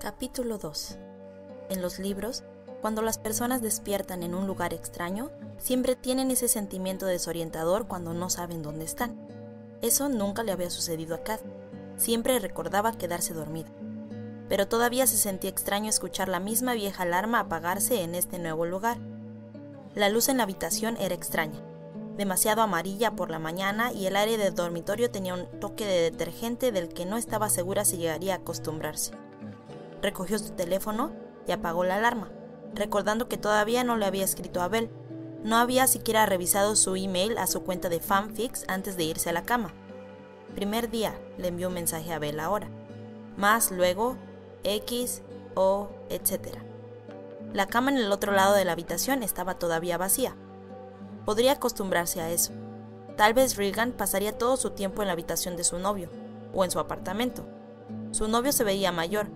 Capítulo 2 En los libros, cuando las personas despiertan en un lugar extraño, siempre tienen ese sentimiento desorientador cuando no saben dónde están. Eso nunca le había sucedido a Kat. Siempre recordaba quedarse dormida. Pero todavía se sentía extraño escuchar la misma vieja alarma apagarse en este nuevo lugar. La luz en la habitación era extraña, demasiado amarilla por la mañana y el aire del dormitorio tenía un toque de detergente del que no estaba segura si llegaría a acostumbrarse recogió su teléfono y apagó la alarma, recordando que todavía no le había escrito a Abel. No había siquiera revisado su email a su cuenta de fanfics antes de irse a la cama. Primer día, le envió un mensaje a Abel ahora. Más luego, X, O, etc. La cama en el otro lado de la habitación estaba todavía vacía. Podría acostumbrarse a eso. Tal vez Regan pasaría todo su tiempo en la habitación de su novio, o en su apartamento. Su novio se veía mayor,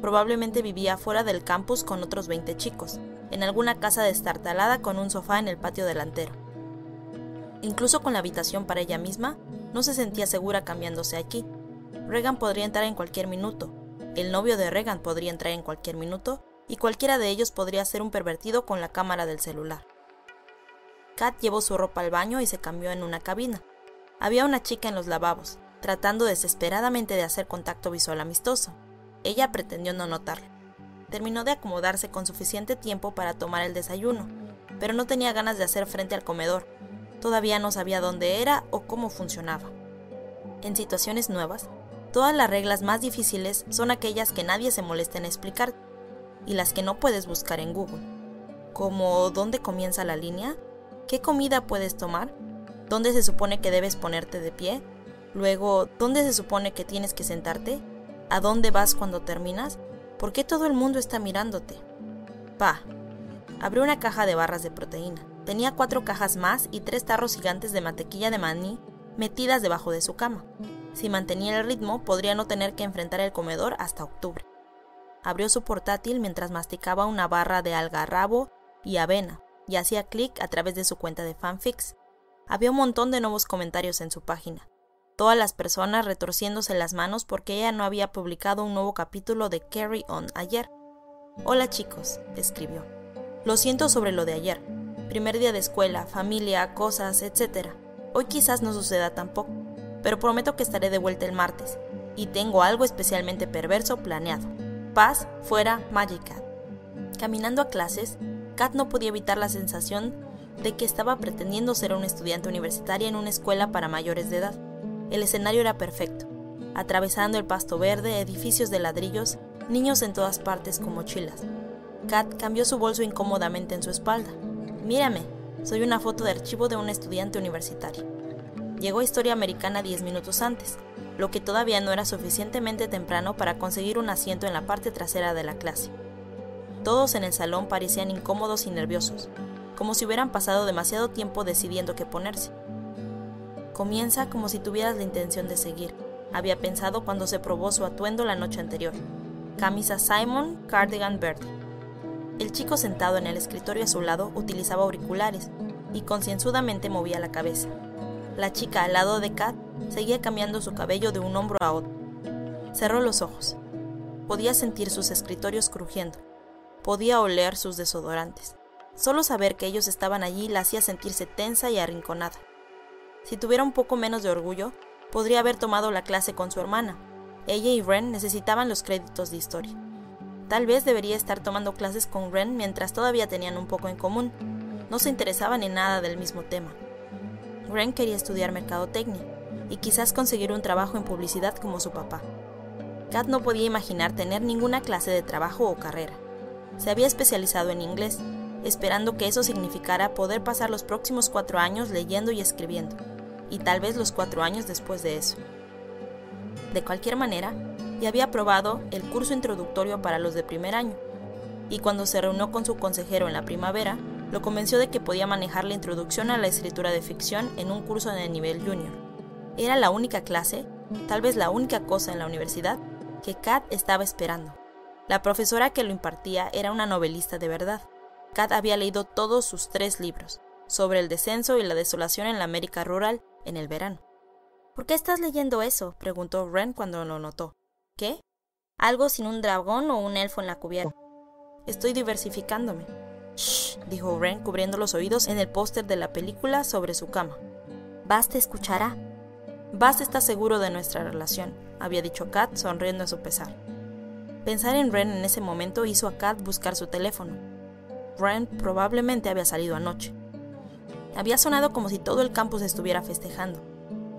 Probablemente vivía fuera del campus con otros 20 chicos, en alguna casa destartalada con un sofá en el patio delantero. Incluso con la habitación para ella misma, no se sentía segura cambiándose aquí. Regan podría entrar en cualquier minuto, el novio de Regan podría entrar en cualquier minuto, y cualquiera de ellos podría ser un pervertido con la cámara del celular. Kat llevó su ropa al baño y se cambió en una cabina. Había una chica en los lavabos, tratando desesperadamente de hacer contacto visual amistoso. Ella pretendió no notarlo. Terminó de acomodarse con suficiente tiempo para tomar el desayuno, pero no tenía ganas de hacer frente al comedor. Todavía no sabía dónde era o cómo funcionaba. En situaciones nuevas, todas las reglas más difíciles son aquellas que nadie se molesta en explicar y las que no puedes buscar en Google, como dónde comienza la línea, qué comida puedes tomar, dónde se supone que debes ponerte de pie, luego dónde se supone que tienes que sentarte ¿A dónde vas cuando terminas? ¿Por qué todo el mundo está mirándote? Pa. Abrió una caja de barras de proteína. Tenía cuatro cajas más y tres tarros gigantes de mantequilla de maní metidas debajo de su cama. Si mantenía el ritmo, podría no tener que enfrentar el comedor hasta octubre. Abrió su portátil mientras masticaba una barra de algarrabo y avena y hacía clic a través de su cuenta de fanfics. Había un montón de nuevos comentarios en su página todas las personas retorciéndose las manos porque ella no había publicado un nuevo capítulo de Carry On ayer. Hola chicos, escribió. Lo siento sobre lo de ayer. Primer día de escuela, familia, cosas, etc. Hoy quizás no suceda tampoco, pero prometo que estaré de vuelta el martes, y tengo algo especialmente perverso planeado. Paz, fuera, Magic Cat. Caminando a clases, Kat no podía evitar la sensación de que estaba pretendiendo ser una estudiante universitaria en una escuela para mayores de edad. El escenario era perfecto. Atravesando el pasto verde, edificios de ladrillos, niños en todas partes con mochilas. Kat cambió su bolso incómodamente en su espalda. Mírame, soy una foto de archivo de un estudiante universitario. Llegó a Historia Americana diez minutos antes, lo que todavía no era suficientemente temprano para conseguir un asiento en la parte trasera de la clase. Todos en el salón parecían incómodos y nerviosos, como si hubieran pasado demasiado tiempo decidiendo qué ponerse. Comienza como si tuvieras la intención de seguir, había pensado cuando se probó su atuendo la noche anterior. Camisa Simon, cardigan verde. El chico sentado en el escritorio a su lado utilizaba auriculares y concienzudamente movía la cabeza. La chica al lado de Kat seguía cambiando su cabello de un hombro a otro. Cerró los ojos. Podía sentir sus escritorios crujiendo. Podía oler sus desodorantes. Solo saber que ellos estaban allí la hacía sentirse tensa y arrinconada. Si tuviera un poco menos de orgullo, podría haber tomado la clase con su hermana. Ella y Ren necesitaban los créditos de historia. Tal vez debería estar tomando clases con Ren mientras todavía tenían un poco en común. No se interesaban en nada del mismo tema. Ren quería estudiar mercadotecnia y quizás conseguir un trabajo en publicidad como su papá. Kat no podía imaginar tener ninguna clase de trabajo o carrera. Se había especializado en inglés, esperando que eso significara poder pasar los próximos cuatro años leyendo y escribiendo y tal vez los cuatro años después de eso. De cualquier manera, ya había aprobado el curso introductorio para los de primer año, y cuando se reunió con su consejero en la primavera, lo convenció de que podía manejar la introducción a la escritura de ficción en un curso de nivel junior. Era la única clase, tal vez la única cosa en la universidad, que Kat estaba esperando. La profesora que lo impartía era una novelista de verdad. Kat había leído todos sus tres libros, sobre el descenso y la desolación en la América rural en el verano. ¿Por qué estás leyendo eso? preguntó Ren cuando lo notó. ¿Qué? Algo sin un dragón o un elfo en la cubierta. Estoy diversificándome. Shh, dijo Ren cubriendo los oídos en el póster de la película sobre su cama. Bast escuchará. Bast está seguro de nuestra relación, había dicho Kat sonriendo a su pesar. Pensar en Ren en ese momento hizo a Kat buscar su teléfono. Ren probablemente había salido anoche. Había sonado como si todo el campus estuviera festejando.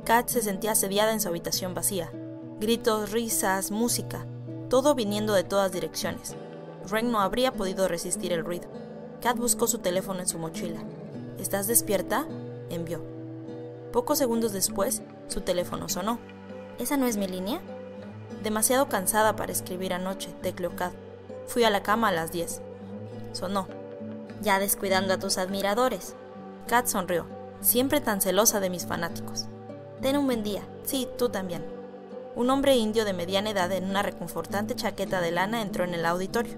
Kat se sentía asediada en su habitación vacía. Gritos, risas, música, todo viniendo de todas direcciones. Ren no habría podido resistir el ruido. Kat buscó su teléfono en su mochila. ¿Estás despierta? envió. Pocos segundos después, su teléfono sonó. ¿Esa no es mi línea? Demasiado cansada para escribir anoche, tecleó Kat. Fui a la cama a las 10. Sonó. Ya descuidando a tus admiradores. Kat sonrió, siempre tan celosa de mis fanáticos. Ten un buen día. Sí, tú también. Un hombre indio de mediana edad en una reconfortante chaqueta de lana entró en el auditorio.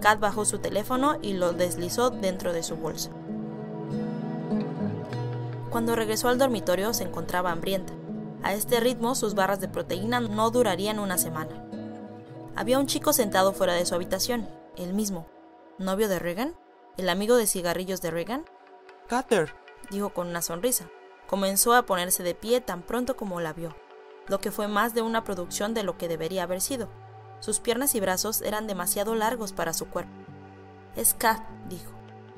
Kat bajó su teléfono y lo deslizó dentro de su bolsa. Cuando regresó al dormitorio se encontraba hambrienta. A este ritmo sus barras de proteína no durarían una semana. Había un chico sentado fuera de su habitación, el mismo. ¿Novio de Regan? ¿El amigo de cigarrillos de Regan? Cater, dijo con una sonrisa. Comenzó a ponerse de pie tan pronto como la vio, lo que fue más de una producción de lo que debería haber sido. Sus piernas y brazos eran demasiado largos para su cuerpo. Es Kat, dijo.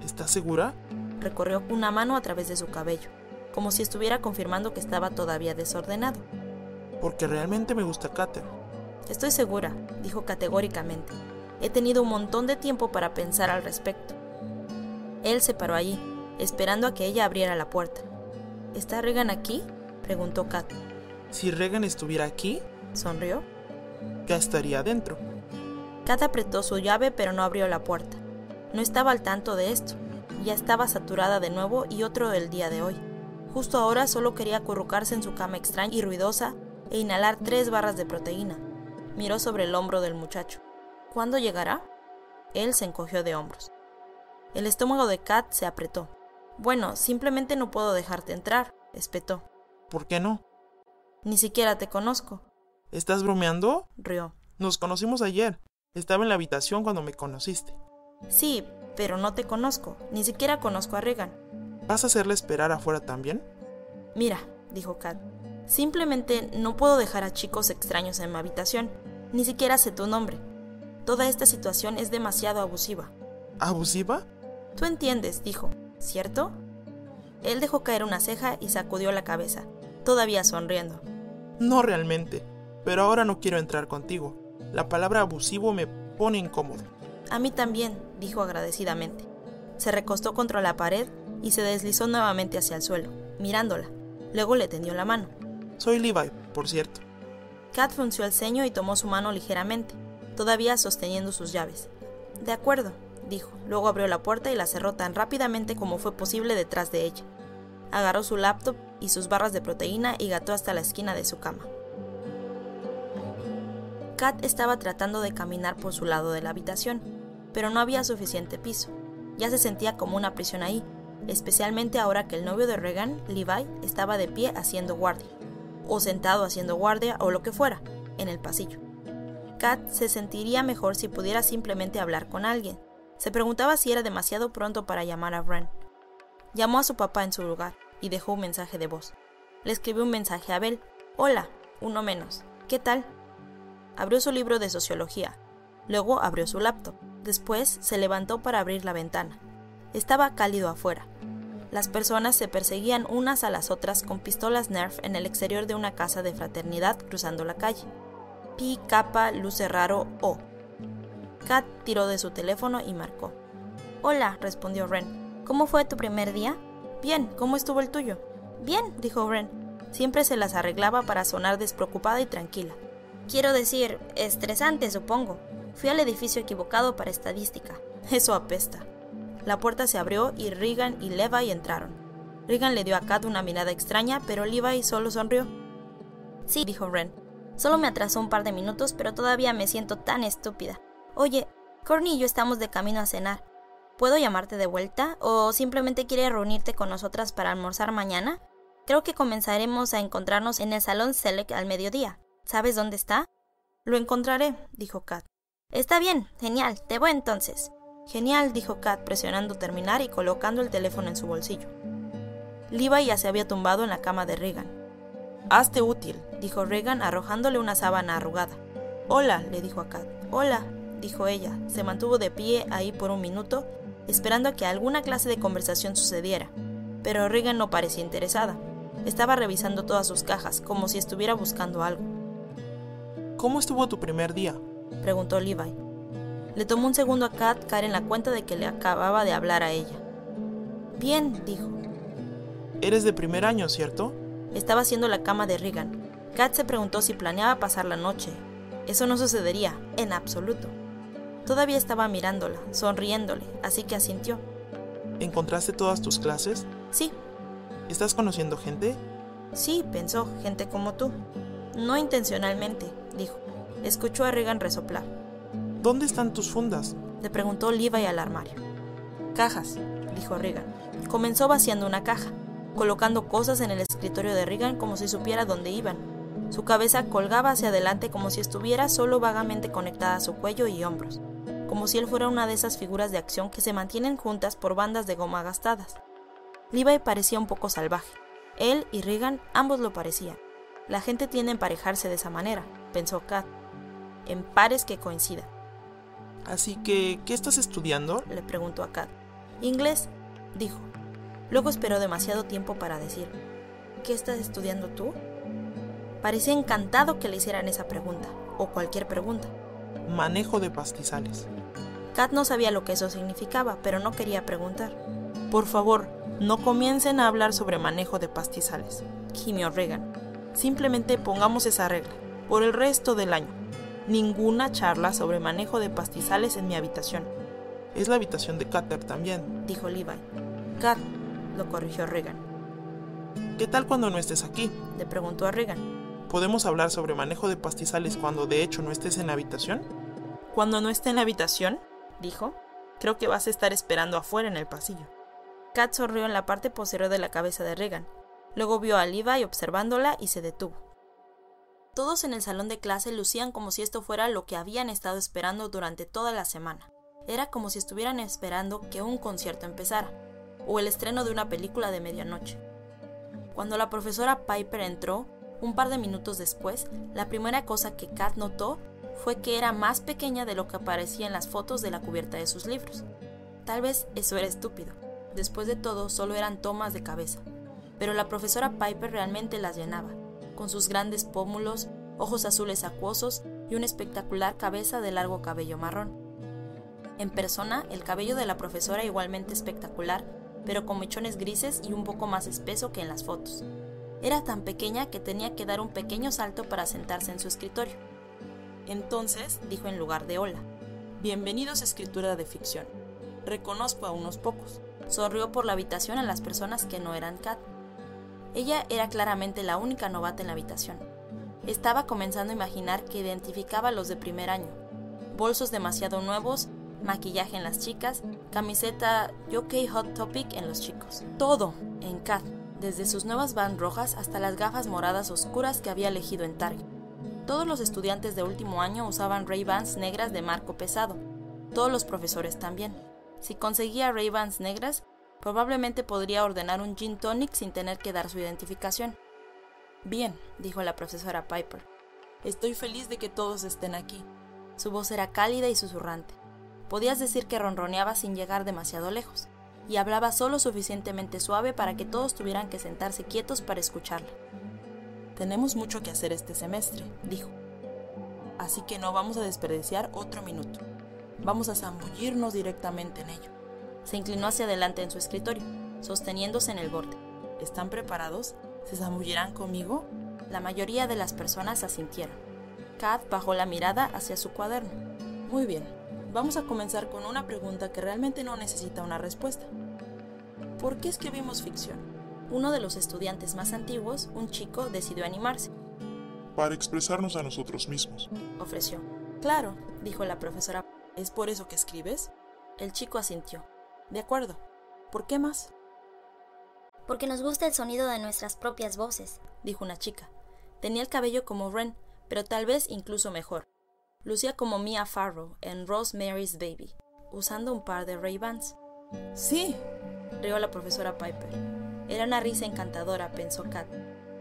¿Estás segura? Recorrió una mano a través de su cabello, como si estuviera confirmando que estaba todavía desordenado. Porque realmente me gusta Cater. Estoy segura, dijo categóricamente. He tenido un montón de tiempo para pensar al respecto. Él se paró allí, esperando a que ella abriera la puerta. ¿Está Regan aquí? preguntó Kat. Si Regan estuviera aquí, sonrió. Ya estaría adentro. Kat apretó su llave pero no abrió la puerta. No estaba al tanto de esto. Ya estaba saturada de nuevo y otro del día de hoy. Justo ahora solo quería acurrucarse en su cama extraña y ruidosa e inhalar tres barras de proteína. Miró sobre el hombro del muchacho. ¿Cuándo llegará? Él se encogió de hombros. El estómago de Kat se apretó. Bueno, simplemente no puedo dejarte entrar, espetó. ¿Por qué no? Ni siquiera te conozco. ¿Estás bromeando? rió. Nos conocimos ayer. Estaba en la habitación cuando me conociste. Sí, pero no te conozco. Ni siquiera conozco a Regan. ¿Vas a hacerle esperar afuera también? Mira, dijo Kat. Simplemente no puedo dejar a chicos extraños en mi habitación. Ni siquiera sé tu nombre. Toda esta situación es demasiado abusiva. ¿Abusiva? Tú entiendes, dijo. ¿Cierto? Él dejó caer una ceja y sacudió la cabeza, todavía sonriendo. No realmente, pero ahora no quiero entrar contigo. La palabra abusivo me pone incómodo. A mí también, dijo agradecidamente. Se recostó contra la pared y se deslizó nuevamente hacia el suelo, mirándola. Luego le tendió la mano. Soy Levi, por cierto. Kat frunció el ceño y tomó su mano ligeramente, todavía sosteniendo sus llaves. De acuerdo, dijo. Luego abrió la puerta y la cerró tan rápidamente como fue posible detrás de ella. Agarró su laptop y sus barras de proteína y gató hasta la esquina de su cama. Kat estaba tratando de caminar por su lado de la habitación, pero no había suficiente piso. Ya se sentía como una prisión ahí, especialmente ahora que el novio de Regan, Levi, estaba de pie haciendo guardia, o sentado haciendo guardia o lo que fuera, en el pasillo. Kat se sentiría mejor si pudiera simplemente hablar con alguien, se preguntaba si era demasiado pronto para llamar a Bren. Llamó a su papá en su lugar y dejó un mensaje de voz. Le escribió un mensaje a Abel. Hola, uno menos. ¿Qué tal? Abrió su libro de sociología. Luego abrió su laptop. Después se levantó para abrir la ventana. Estaba cálido afuera. Las personas se perseguían unas a las otras con pistolas Nerf en el exterior de una casa de fraternidad cruzando la calle. Pi, capa, luce raro, O. Kat tiró de su teléfono y marcó. Hola, respondió Ren. ¿Cómo fue tu primer día? Bien, ¿cómo estuvo el tuyo? Bien, dijo Ren. Siempre se las arreglaba para sonar despreocupada y tranquila. Quiero decir, estresante, supongo. Fui al edificio equivocado para estadística. Eso apesta. La puerta se abrió y Regan y Levi entraron. Regan le dio a Kat una mirada extraña, pero Levi solo sonrió. Sí, dijo Ren. Solo me atrasó un par de minutos, pero todavía me siento tan estúpida. Oye, Corny y yo estamos de camino a cenar. ¿Puedo llamarte de vuelta? ¿O simplemente quieres reunirte con nosotras para almorzar mañana? Creo que comenzaremos a encontrarnos en el Salón Select al mediodía. ¿Sabes dónde está? Lo encontraré, dijo Kat. Está bien, genial, te voy entonces. Genial, dijo Kat, presionando terminar y colocando el teléfono en su bolsillo. Levi ya se había tumbado en la cama de Regan. Hazte útil, dijo Regan arrojándole una sábana arrugada. Hola, le dijo a Kat. Hola, dijo ella. Se mantuvo de pie ahí por un minuto, esperando a que alguna clase de conversación sucediera. Pero Regan no parecía interesada. Estaba revisando todas sus cajas, como si estuviera buscando algo. ¿Cómo estuvo tu primer día? preguntó Levi. Le tomó un segundo a Kat caer en la cuenta de que le acababa de hablar a ella. Bien, dijo. Eres de primer año, ¿cierto? Estaba haciendo la cama de Regan. Kat se preguntó si planeaba pasar la noche. Eso no sucedería, en absoluto. Todavía estaba mirándola, sonriéndole, así que asintió. ¿Encontraste todas tus clases? Sí. ¿Estás conociendo gente? Sí, pensó, gente como tú. No intencionalmente, dijo. Escuchó a Regan resoplar. ¿Dónde están tus fundas? Le preguntó Levi al armario. Cajas, dijo Regan. Comenzó vaciando una caja, colocando cosas en el escritorio de Regan como si supiera dónde iban. Su cabeza colgaba hacia adelante como si estuviera solo vagamente conectada a su cuello y hombros, como si él fuera una de esas figuras de acción que se mantienen juntas por bandas de goma gastadas. Levi parecía un poco salvaje. Él y Regan ambos lo parecían. La gente tiende a emparejarse de esa manera, pensó Kat, en pares que coincidan. Así que, ¿qué estás estudiando? Le preguntó a Kat. Inglés, dijo. Luego esperó demasiado tiempo para decir, ¿qué estás estudiando tú? Parecía encantado que le hicieran esa pregunta, o cualquier pregunta. Manejo de pastizales. Kat no sabía lo que eso significaba, pero no quería preguntar. Por favor, no comiencen a hablar sobre manejo de pastizales, gimió Regan. Simplemente pongamos esa regla, por el resto del año. Ninguna charla sobre manejo de pastizales en mi habitación. Es la habitación de Cutter también, dijo Levi. Kat, lo corrigió Regan. ¿Qué tal cuando no estés aquí? Le preguntó a Regan. ¿Podemos hablar sobre manejo de pastizales cuando de hecho no estés en la habitación? Cuando no esté en la habitación, dijo, creo que vas a estar esperando afuera en el pasillo. Kat sonrió en la parte posterior de la cabeza de Regan. Luego vio a Levi observándola y se detuvo. Todos en el salón de clase lucían como si esto fuera lo que habían estado esperando durante toda la semana. Era como si estuvieran esperando que un concierto empezara, o el estreno de una película de medianoche. Cuando la profesora Piper entró, un par de minutos después, la primera cosa que Kat notó fue que era más pequeña de lo que aparecía en las fotos de la cubierta de sus libros. Tal vez eso era estúpido. Después de todo, solo eran tomas de cabeza. Pero la profesora Piper realmente las llenaba, con sus grandes pómulos, ojos azules acuosos y una espectacular cabeza de largo cabello marrón. En persona, el cabello de la profesora igualmente espectacular, pero con mechones grises y un poco más espeso que en las fotos. Era tan pequeña que tenía que dar un pequeño salto para sentarse en su escritorio. Entonces dijo en lugar de hola, Bienvenidos a escritura de ficción. Reconozco a unos pocos. Sonrió por la habitación a las personas que no eran Kat. Ella era claramente la única novata en la habitación. Estaba comenzando a imaginar que identificaba a los de primer año. Bolsos demasiado nuevos, maquillaje en las chicas, camiseta UK Hot Topic en los chicos. Todo en Kat desde sus nuevas Vans rojas hasta las gafas moradas oscuras que había elegido en Target. Todos los estudiantes de último año usaban Ray-Bans negras de marco pesado. Todos los profesores también. Si conseguía Ray-Bans negras, probablemente podría ordenar un gin tonic sin tener que dar su identificación. Bien, dijo la profesora Piper. Estoy feliz de que todos estén aquí. Su voz era cálida y susurrante. Podías decir que ronroneaba sin llegar demasiado lejos y hablaba solo suficientemente suave para que todos tuvieran que sentarse quietos para escucharla. Tenemos mucho que hacer este semestre, dijo. Así que no vamos a desperdiciar otro minuto. Vamos a zambullirnos directamente en ello. Se inclinó hacia adelante en su escritorio, sosteniéndose en el borde. ¿Están preparados? ¿Se zambullirán conmigo? La mayoría de las personas asintieron. Kat bajó la mirada hacia su cuaderno. Muy bien, vamos a comenzar con una pregunta que realmente no necesita una respuesta. ¿Por qué escribimos ficción? Uno de los estudiantes más antiguos, un chico, decidió animarse. Para expresarnos a nosotros mismos. Ofreció. Claro, dijo la profesora. ¿Es por eso que escribes? El chico asintió. De acuerdo. ¿Por qué más? Porque nos gusta el sonido de nuestras propias voces, dijo una chica. Tenía el cabello como Ren, pero tal vez incluso mejor. Lucía como Mia Farrow en Rosemary's Baby, usando un par de Ray-Bans. Sí, rió la profesora Piper. Era una risa encantadora, pensó Kat.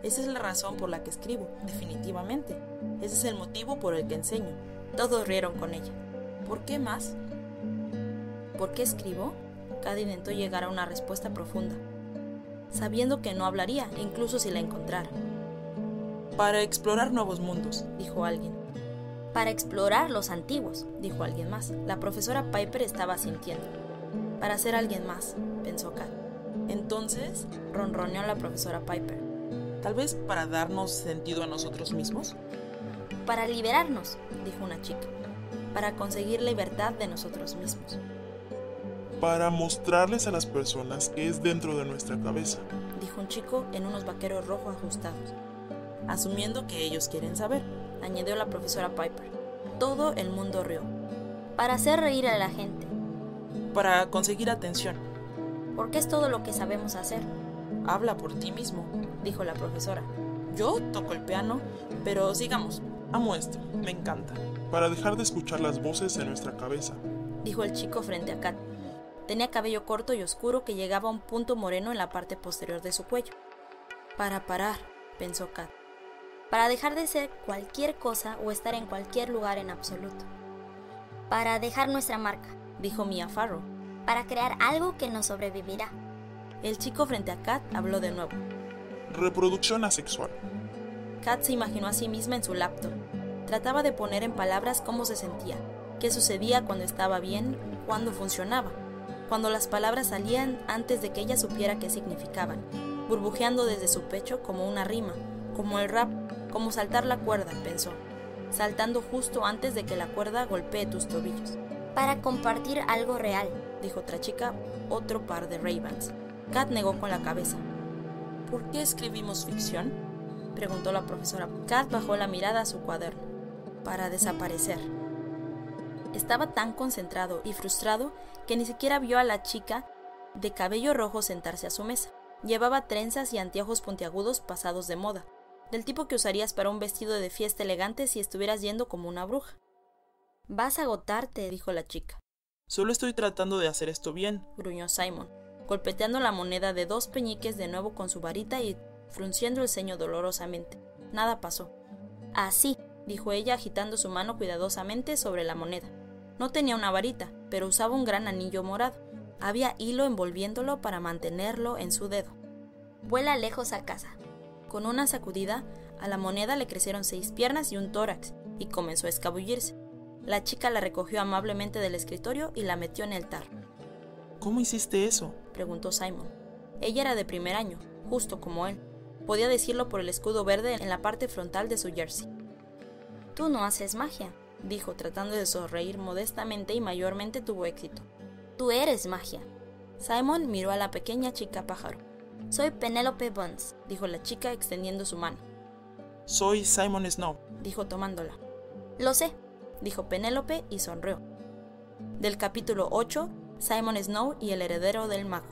Esa es la razón por la que escribo, definitivamente. Ese es el motivo por el que enseño. Todos rieron con ella. ¿Por qué más? ¿Por qué escribo? Kat intentó llegar a una respuesta profunda, sabiendo que no hablaría, incluso si la encontrara. Para explorar nuevos mundos, dijo alguien. Para explorar los antiguos, dijo alguien más. La profesora Piper estaba sintiendo. Para ser alguien más, pensó Kat. Entonces, ronroneó la profesora Piper. Tal vez para darnos sentido a nosotros mismos. Para liberarnos, dijo una chica. Para conseguir libertad de nosotros mismos. Para mostrarles a las personas que es dentro de nuestra cabeza, dijo un chico en unos vaqueros rojos ajustados. Asumiendo que ellos quieren saber, añadió la profesora Piper. Todo el mundo rió. Para hacer reír a la gente. Para conseguir atención. Porque es todo lo que sabemos hacer. Habla por ti mismo, dijo la profesora. Yo toco el piano, pero sigamos. Amo esto, me encanta. Para dejar de escuchar las voces en nuestra cabeza, dijo el chico frente a Kat. Tenía cabello corto y oscuro que llegaba a un punto moreno en la parte posterior de su cuello. Para parar, pensó Kat. Para dejar de ser cualquier cosa o estar en cualquier lugar en absoluto. Para dejar nuestra marca, dijo Mia Farrow. Para crear algo que nos sobrevivirá. El chico frente a Kat habló de nuevo. Reproducción asexual. Kat se imaginó a sí misma en su laptop. Trataba de poner en palabras cómo se sentía, qué sucedía cuando estaba bien, cuándo funcionaba, cuando las palabras salían antes de que ella supiera qué significaban, burbujeando desde su pecho como una rima, como el rap, como saltar la cuerda, pensó, saltando justo antes de que la cuerda golpee tus tobillos. Para compartir algo real, dijo otra chica, otro par de Ravens. Kat negó con la cabeza. ¿Por qué escribimos ficción? preguntó la profesora. Kat bajó la mirada a su cuaderno. Para desaparecer. Estaba tan concentrado y frustrado que ni siquiera vio a la chica de cabello rojo sentarse a su mesa. Llevaba trenzas y anteojos puntiagudos pasados de moda, del tipo que usarías para un vestido de fiesta elegante si estuvieras yendo como una bruja. Vas a agotarte, dijo la chica. Solo estoy tratando de hacer esto bien, gruñó Simon golpeteando la moneda de dos peñiques de nuevo con su varita y frunciendo el ceño dolorosamente. Nada pasó. Así, dijo ella agitando su mano cuidadosamente sobre la moneda. No tenía una varita, pero usaba un gran anillo morado. Había hilo envolviéndolo para mantenerlo en su dedo. Vuela lejos a casa. Con una sacudida, a la moneda le crecieron seis piernas y un tórax, y comenzó a escabullirse. La chica la recogió amablemente del escritorio y la metió en el tarro. ¿Cómo hiciste eso? preguntó Simon. Ella era de primer año, justo como él. Podía decirlo por el escudo verde en la parte frontal de su jersey. Tú no haces magia, dijo tratando de sonreír modestamente y mayormente tuvo éxito. Tú eres magia. Simon miró a la pequeña chica pájaro. Soy Penélope Bones, dijo la chica extendiendo su mano. Soy Simon Snow, dijo tomándola. Lo sé, dijo Penélope y sonrió. Del capítulo 8 Simon Snow y el heredero del mago.